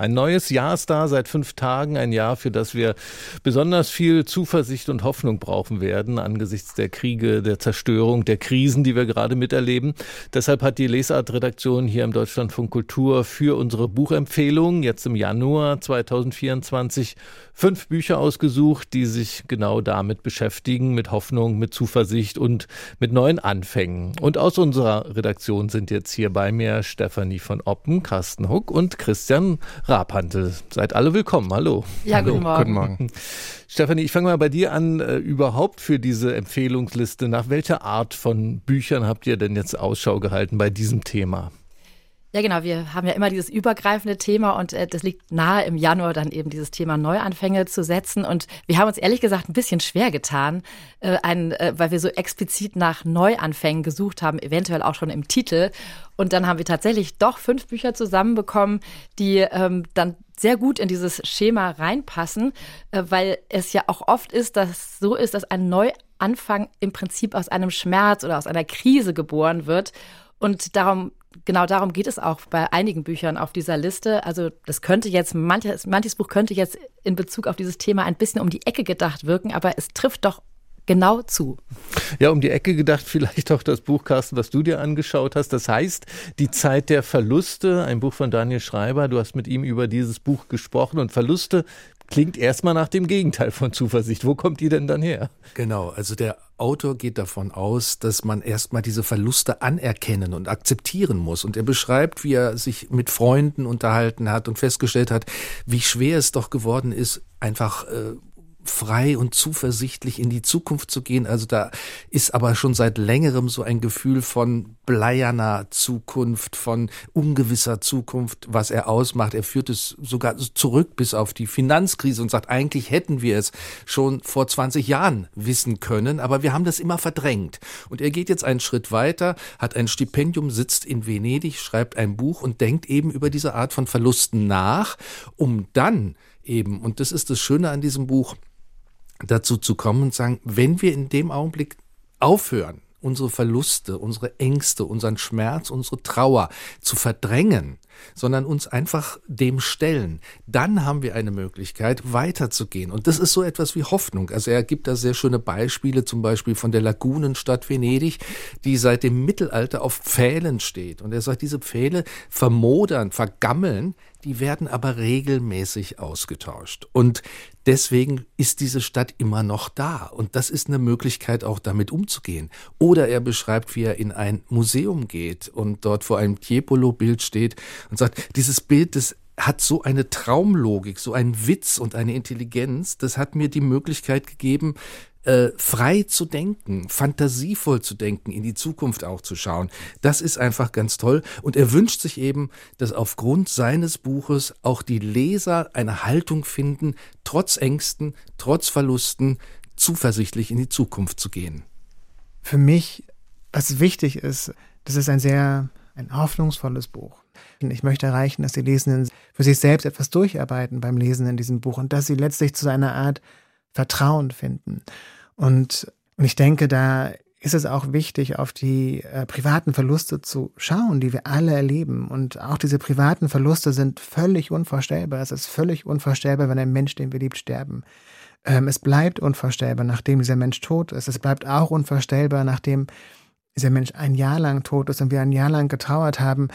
Ein neues Jahr ist da seit fünf Tagen, ein Jahr, für das wir besonders viel Zuversicht und Hoffnung brauchen werden angesichts der Kriege, der Zerstörung, der Krisen, die wir gerade miterleben. Deshalb hat die Lesart-Redaktion hier im Deutschlandfunk Kultur für unsere Buchempfehlung jetzt im Januar 2024 fünf Bücher ausgesucht, die sich genau damit beschäftigen, mit Hoffnung, mit Zuversicht und mit neuen Anfängen. Und aus unserer Redaktion sind jetzt hier bei mir Stefanie von Oppen, Carsten Huck und Christian Rabhantel. Seid alle willkommen. Hallo. Ja, Hallo. guten Morgen. Guten Morgen. Stefanie, ich fange mal bei dir an. Äh, überhaupt für diese Empfehlungsliste, nach welcher Art von Büchern habt ihr denn jetzt Ausschau gehalten bei diesem Thema? Ja, genau. Wir haben ja immer dieses übergreifende Thema und äh, das liegt nahe im Januar dann eben dieses Thema Neuanfänge zu setzen. Und wir haben uns ehrlich gesagt ein bisschen schwer getan, äh, ein, äh, weil wir so explizit nach Neuanfängen gesucht haben, eventuell auch schon im Titel. Und dann haben wir tatsächlich doch fünf Bücher zusammenbekommen, die ähm, dann sehr gut in dieses Schema reinpassen, äh, weil es ja auch oft ist, dass so ist, dass ein Neuanfang im Prinzip aus einem Schmerz oder aus einer Krise geboren wird. Und darum genau darum geht es auch bei einigen Büchern auf dieser Liste. Also das könnte jetzt, manches, manches Buch könnte jetzt in Bezug auf dieses Thema ein bisschen um die Ecke gedacht wirken, aber es trifft doch genau zu. Ja, um die Ecke gedacht, vielleicht auch das Buch, Carsten, was du dir angeschaut hast. Das heißt, Die Zeit der Verluste, ein Buch von Daniel Schreiber. Du hast mit ihm über dieses Buch gesprochen und Verluste klingt erstmal nach dem Gegenteil von Zuversicht. Wo kommt die denn dann her? Genau, also der Autor geht davon aus, dass man erstmal diese Verluste anerkennen und akzeptieren muss. Und er beschreibt, wie er sich mit Freunden unterhalten hat und festgestellt hat, wie schwer es doch geworden ist, einfach äh, frei und zuversichtlich in die Zukunft zu gehen. Also da ist aber schon seit längerem so ein Gefühl von bleierner Zukunft, von ungewisser Zukunft, was er ausmacht. Er führt es sogar zurück bis auf die Finanzkrise und sagt, eigentlich hätten wir es schon vor 20 Jahren wissen können, aber wir haben das immer verdrängt. Und er geht jetzt einen Schritt weiter, hat ein Stipendium, sitzt in Venedig, schreibt ein Buch und denkt eben über diese Art von Verlusten nach, um dann eben, und das ist das Schöne an diesem Buch, dazu zu kommen und sagen, wenn wir in dem Augenblick aufhören, unsere Verluste, unsere Ängste, unseren Schmerz, unsere Trauer zu verdrängen, sondern uns einfach dem stellen, dann haben wir eine Möglichkeit, weiterzugehen. Und das ist so etwas wie Hoffnung. Also er gibt da sehr schöne Beispiele, zum Beispiel von der Lagunenstadt Venedig, die seit dem Mittelalter auf Pfählen steht. Und er sagt, diese Pfähle vermodern, vergammeln, die werden aber regelmäßig ausgetauscht. Und deswegen ist diese Stadt immer noch da. Und das ist eine Möglichkeit, auch damit umzugehen. Oder er beschreibt, wie er in ein Museum geht und dort vor einem Tiepolo-Bild steht und sagt, dieses Bild, das hat so eine Traumlogik, so einen Witz und eine Intelligenz, das hat mir die Möglichkeit gegeben, äh, frei zu denken, fantasievoll zu denken, in die Zukunft auch zu schauen. Das ist einfach ganz toll. Und er wünscht sich eben, dass aufgrund seines Buches auch die Leser eine Haltung finden, trotz Ängsten, trotz Verlusten, zuversichtlich in die Zukunft zu gehen. Für mich, was wichtig ist, das ist ein sehr ein hoffnungsvolles Buch. Ich möchte erreichen, dass die Lesenden für sich selbst etwas durcharbeiten beim Lesen in diesem Buch und dass sie letztlich zu einer Art Vertrauen finden. Und, und ich denke, da ist es auch wichtig, auf die äh, privaten Verluste zu schauen, die wir alle erleben. Und auch diese privaten Verluste sind völlig unvorstellbar. Es ist völlig unvorstellbar, wenn ein Mensch, den wir liebt, sterben. Ähm, es bleibt unvorstellbar, nachdem dieser Mensch tot ist. Es bleibt auch unvorstellbar, nachdem dieser Mensch ein Jahr lang tot ist und wir ein Jahr lang getrauert haben.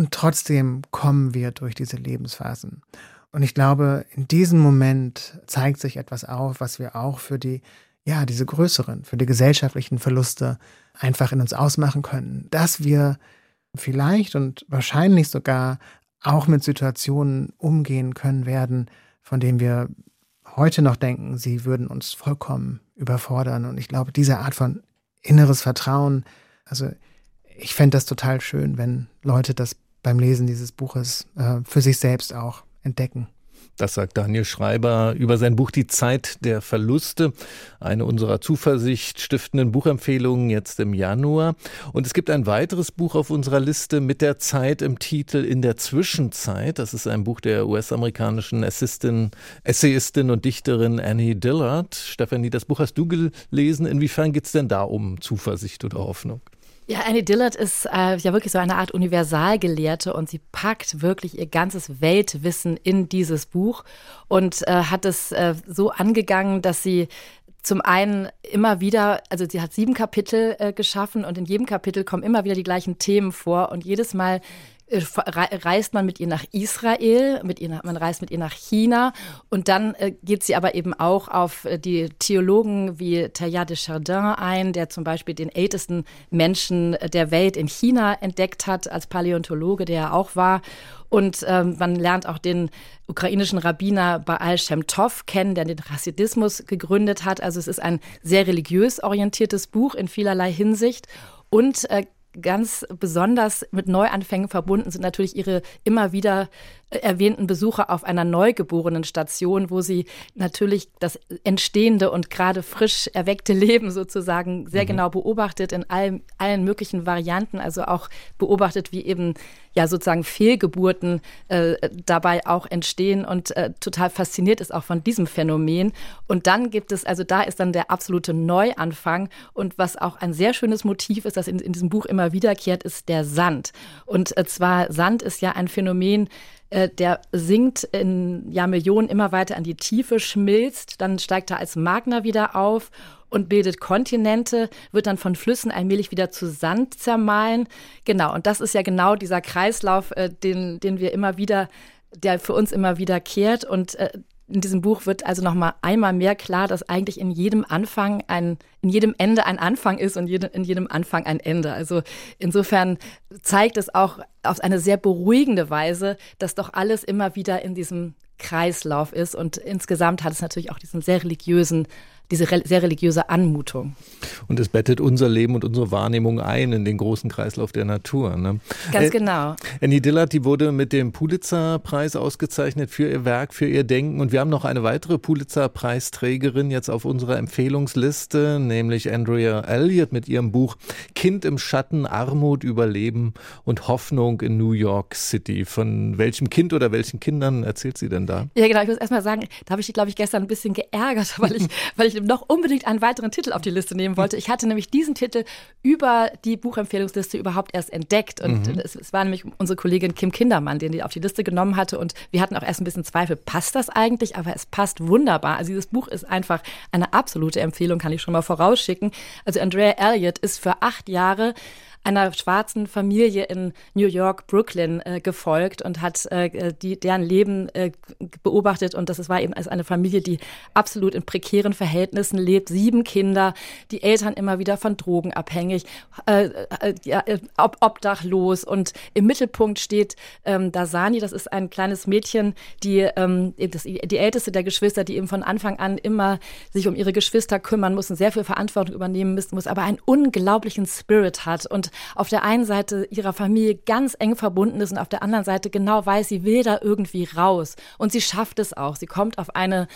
Und trotzdem kommen wir durch diese Lebensphasen. Und ich glaube, in diesem Moment zeigt sich etwas auf, was wir auch für die, ja, diese größeren, für die gesellschaftlichen Verluste einfach in uns ausmachen können. Dass wir vielleicht und wahrscheinlich sogar auch mit Situationen umgehen können werden, von denen wir heute noch denken, sie würden uns vollkommen überfordern. Und ich glaube, diese Art von inneres Vertrauen. Also ich fände das total schön, wenn Leute das beim Lesen dieses Buches äh, für sich selbst auch entdecken. Das sagt Daniel Schreiber über sein Buch Die Zeit der Verluste, eine unserer Zuversicht stiftenden Buchempfehlungen jetzt im Januar. Und es gibt ein weiteres Buch auf unserer Liste mit der Zeit im Titel In der Zwischenzeit. Das ist ein Buch der US-amerikanischen Essayistin und Dichterin Annie Dillard. Stephanie, das Buch hast du gelesen. Inwiefern geht es denn da um Zuversicht oder Hoffnung? Ja, Annie Dillard ist äh, ja wirklich so eine Art Universalgelehrte und sie packt wirklich ihr ganzes Weltwissen in dieses Buch und äh, hat es äh, so angegangen, dass sie zum einen immer wieder, also sie hat sieben Kapitel äh, geschaffen und in jedem Kapitel kommen immer wieder die gleichen Themen vor und jedes Mal reist man mit ihr nach Israel, mit ihr nach, man reist mit ihr nach China und dann äh, geht sie aber eben auch auf äh, die Theologen wie Teilhard de Chardin ein, der zum Beispiel den ältesten Menschen der Welt in China entdeckt hat als Paläontologe, der er auch war. Und ähm, man lernt auch den ukrainischen Rabbiner Baal Shem Tov kennen, der den Hasidismus gegründet hat. Also es ist ein sehr religiös orientiertes Buch in vielerlei Hinsicht. Und äh, ganz besonders mit Neuanfängen verbunden sind natürlich ihre immer wieder erwähnten Besucher auf einer neugeborenen Station, wo sie natürlich das entstehende und gerade frisch erweckte Leben sozusagen sehr mhm. genau beobachtet in allen, allen möglichen Varianten, also auch beobachtet, wie eben ja sozusagen Fehlgeburten äh, dabei auch entstehen und äh, total fasziniert ist auch von diesem Phänomen. Und dann gibt es, also da ist dann der absolute Neuanfang und was auch ein sehr schönes Motiv ist, das in, in diesem Buch immer wiederkehrt, ist der Sand. Und äh, zwar Sand ist ja ein Phänomen, äh, der sinkt in ja, Millionen immer weiter an die Tiefe, schmilzt, dann steigt er als Magma wieder auf und bildet Kontinente, wird dann von Flüssen allmählich wieder zu Sand zermahlen. Genau, und das ist ja genau dieser Kreislauf, äh, den, den wir immer wieder, der für uns immer wieder kehrt. Und äh, in diesem Buch wird also noch mal einmal mehr klar, dass eigentlich in jedem Anfang ein, in jedem Ende ein Anfang ist und jede, in jedem Anfang ein Ende. Also insofern zeigt es auch auf eine sehr beruhigende Weise, dass doch alles immer wieder in diesem Kreislauf ist und insgesamt hat es natürlich auch diesen sehr religiösen diese sehr religiöse Anmutung. Und es bettet unser Leben und unsere Wahrnehmung ein in den großen Kreislauf der Natur. Ne? Ganz äh, genau. Annie Dillard, die wurde mit dem Pulitzer-Preis ausgezeichnet für ihr Werk, für ihr Denken. Und wir haben noch eine weitere Pulitzer-Preisträgerin jetzt auf unserer Empfehlungsliste, nämlich Andrea Elliott mit ihrem Buch Kind im Schatten, Armut, Überleben und Hoffnung in New York City. Von welchem Kind oder welchen Kindern erzählt sie denn da? Ja, genau. Ich muss erst mal sagen, da habe ich die, glaube ich, gestern ein bisschen geärgert, weil ich, weil ich noch unbedingt einen weiteren Titel auf die Liste nehmen wollte. Ich hatte nämlich diesen Titel über die Buchempfehlungsliste überhaupt erst entdeckt. Und mhm. es, es, war nämlich unsere Kollegin Kim Kindermann, den die auf die Liste genommen hatte. Und wir hatten auch erst ein bisschen Zweifel, passt das eigentlich? Aber es passt wunderbar. Also dieses Buch ist einfach eine absolute Empfehlung, kann ich schon mal vorausschicken. Also Andrea Elliott ist für acht Jahre einer schwarzen Familie in New York, Brooklyn äh, gefolgt und hat äh, die, deren Leben äh, beobachtet. Und das war eben als eine Familie, die absolut in prekären Verhältnissen lebt. Sieben Kinder, die Eltern immer wieder von Drogen abhängig, äh, äh, ja, äh, ob, obdachlos. Und im Mittelpunkt steht ähm, Dasani, das ist ein kleines Mädchen, die, ähm, das, die älteste der Geschwister, die eben von Anfang an immer sich um ihre Geschwister kümmern muss und sehr viel Verantwortung übernehmen müssen muss, aber einen unglaublichen Spirit hat und auf der einen Seite ihrer Familie ganz eng verbunden ist und auf der anderen Seite genau weiß, sie will da irgendwie raus. Und sie schafft es auch. Sie kommt auf eine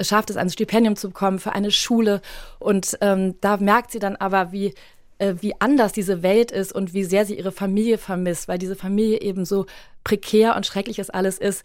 schafft es, ein Stipendium zu bekommen für eine Schule. Und ähm, da merkt sie dann aber, wie äh, wie anders diese Welt ist und wie sehr sie ihre Familie vermisst, weil diese Familie eben so prekär und schrecklich es alles ist,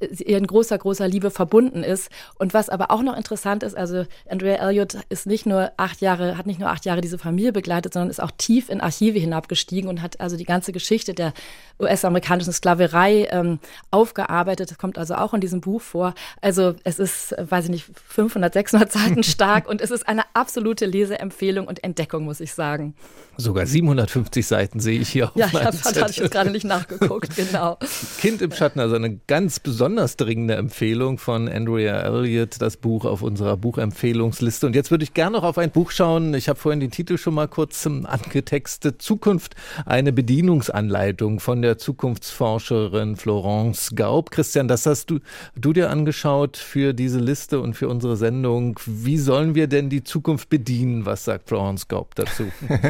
ihr in großer, großer Liebe verbunden ist. Und was aber auch noch interessant ist, also Andrea Elliott ist nicht nur acht Jahre, hat nicht nur acht Jahre diese Familie begleitet, sondern ist auch tief in Archive hinabgestiegen und hat also die ganze Geschichte der US-amerikanischen Sklaverei ähm, aufgearbeitet. Das kommt also auch in diesem Buch vor. Also es ist, weiß ich nicht, 500, 600 Seiten stark und es ist eine absolute Leseempfehlung und Entdeckung, muss ich sagen. Sogar 750 Seiten sehe ich hier auf Ja, ich habe ich jetzt gerade nicht nachgeguckt, genau. Kind im Schatten, also eine ganz besonders dringende Empfehlung von Andrea Elliott, das Buch auf unserer Buchempfehlungsliste. Und jetzt würde ich gerne noch auf ein Buch schauen. Ich habe vorhin den Titel schon mal kurz angetextet. Zukunft, eine Bedienungsanleitung von der Zukunftsforscherin Florence Gaub. Christian, das hast du, du dir angeschaut für diese Liste und für unsere Sendung. Wie sollen wir denn die Zukunft bedienen? Was sagt Florence Gaub dazu?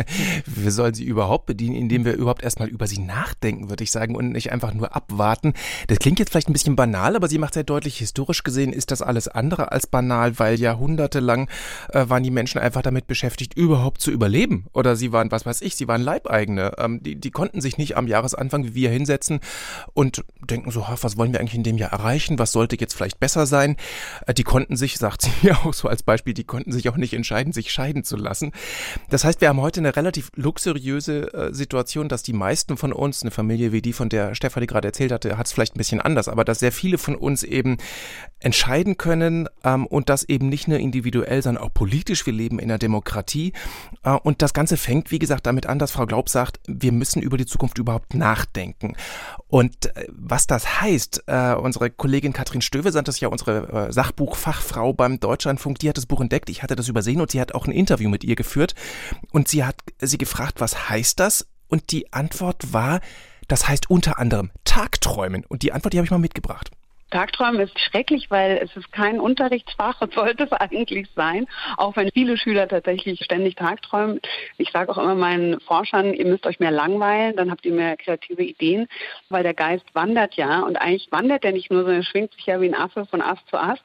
wir sollen sie überhaupt bedienen, indem wir überhaupt erstmal über sie nachdenken, würde ich sagen, und nicht einfach nur abwarten. Das klingt jetzt vielleicht ein bisschen banal, banal, aber sie macht sehr deutlich, historisch gesehen ist das alles andere als banal, weil jahrhundertelang äh, waren die Menschen einfach damit beschäftigt, überhaupt zu überleben. Oder sie waren, was weiß ich, sie waren Leibeigene. Ähm, die, die konnten sich nicht am Jahresanfang wie wir hinsetzen und denken so, was wollen wir eigentlich in dem Jahr erreichen? Was sollte jetzt vielleicht besser sein? Äh, die konnten sich, sagt sie ja auch so als Beispiel, die konnten sich auch nicht entscheiden, sich scheiden zu lassen. Das heißt, wir haben heute eine relativ luxuriöse äh, Situation, dass die meisten von uns, eine Familie wie die, von der Stefanie gerade erzählt hatte, hat es vielleicht ein bisschen anders, aber dass sehr viele von uns eben entscheiden können ähm, und das eben nicht nur individuell, sondern auch politisch. Wir leben in einer Demokratie äh, und das Ganze fängt, wie gesagt, damit an, dass Frau Glaub sagt, wir müssen über die Zukunft überhaupt nachdenken. Und äh, was das heißt, äh, unsere Kollegin Katrin Stöve, das ist ja unsere äh, Sachbuchfachfrau beim Deutschlandfunk, die hat das Buch entdeckt. Ich hatte das übersehen und sie hat auch ein Interview mit ihr geführt und sie hat sie gefragt, was heißt das? Und die Antwort war, das heißt unter anderem Tagträumen. Und die Antwort, die habe ich mal mitgebracht. Tagträumen ist schrecklich, weil es ist kein Unterrichtsfach und sollte es eigentlich sein, auch wenn viele Schüler tatsächlich ständig Tagträumen. Ich sage auch immer meinen Forschern, ihr müsst euch mehr langweilen, dann habt ihr mehr kreative Ideen, weil der Geist wandert ja und eigentlich wandert er nicht nur, sondern er schwingt sich ja wie ein Affe von Ast zu Ast.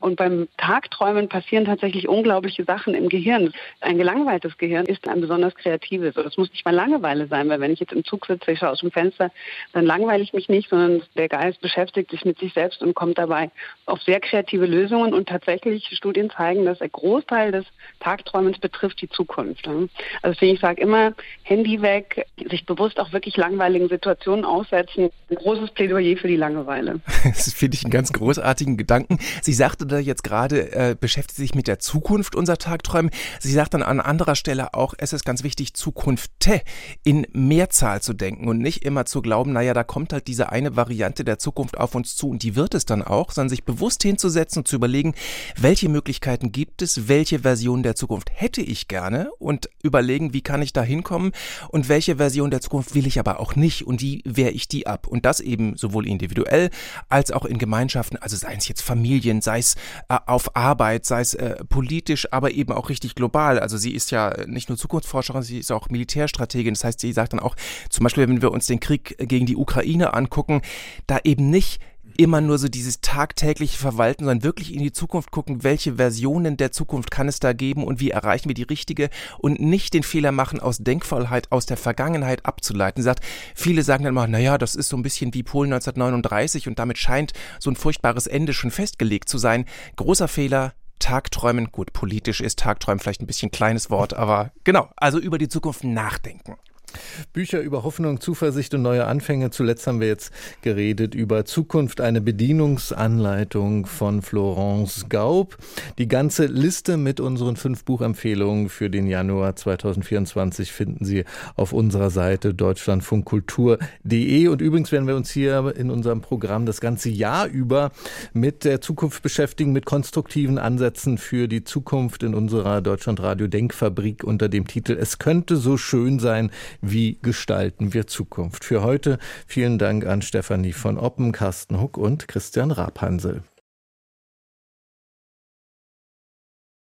Und beim Tagträumen passieren tatsächlich unglaubliche Sachen im Gehirn. Ein gelangweiltes Gehirn ist ein besonders kreatives. Und das muss nicht mal Langeweile sein, weil wenn ich jetzt im Zug sitze, ich schaue aus dem Fenster, dann langweile ich mich nicht, sondern der Geist beschäftigt sich mit sich selbst und kommt dabei auf sehr kreative Lösungen. Und tatsächlich Studien zeigen, dass ein Großteil des Tagträumens betrifft die Zukunft. Also deswegen, ich sage immer, Handy weg, sich bewusst auch wirklich langweiligen Situationen aussetzen. Ein großes Plädoyer für die Langeweile. Das finde ich einen ganz großartigen Gedanken. Sie sagte da jetzt gerade, äh, beschäftigt sich mit der Zukunft unser Tagträumen. Sie sagt dann an anderer Stelle auch, es ist ganz wichtig, Zukunft in Mehrzahl zu denken und nicht immer zu glauben, naja, da kommt halt diese eine Variante der Zukunft auf uns zu und die wird es dann auch, sondern sich bewusst hinzusetzen und zu überlegen, welche Möglichkeiten gibt es, welche Version der Zukunft hätte ich gerne und überlegen, wie kann ich da hinkommen und welche Version der Zukunft will ich aber auch nicht und wie wehre ich die ab. Und das eben sowohl individuell als auch in Gemeinschaften, also seien es jetzt Familien, sei es äh, auf Arbeit, sei es äh, politisch, aber eben auch richtig global. Also sie ist ja nicht nur Zukunftsforscherin, sie ist auch Militärstrategin. Das heißt, sie sagt dann auch, zum Beispiel, wenn wir uns den Krieg gegen die Ukraine angucken, da eben nicht immer nur so dieses tagtägliche Verwalten, sondern wirklich in die Zukunft gucken, welche Versionen der Zukunft kann es da geben und wie erreichen wir die richtige und nicht den Fehler machen, aus Denkvollheit aus der Vergangenheit abzuleiten. Sagt, viele sagen dann mal, naja, das ist so ein bisschen wie Polen 1939 und damit scheint so ein furchtbares Ende schon festgelegt zu sein. Großer Fehler, Tagträumen, gut, politisch ist Tagträumen vielleicht ein bisschen kleines Wort, aber genau, also über die Zukunft nachdenken. Bücher über Hoffnung, Zuversicht und neue Anfänge. Zuletzt haben wir jetzt geredet über Zukunft, eine Bedienungsanleitung von Florence Gaub. Die ganze Liste mit unseren fünf Buchempfehlungen für den Januar 2024 finden Sie auf unserer Seite deutschlandfunkkultur.de. Und übrigens werden wir uns hier in unserem Programm das ganze Jahr über mit der Zukunft beschäftigen, mit konstruktiven Ansätzen für die Zukunft in unserer Deutschlandradio Denkfabrik unter dem Titel Es könnte so schön sein, wie gestalten wir Zukunft? Für heute vielen Dank an Stefanie von Oppen, Carsten Huck und Christian Rabhansel.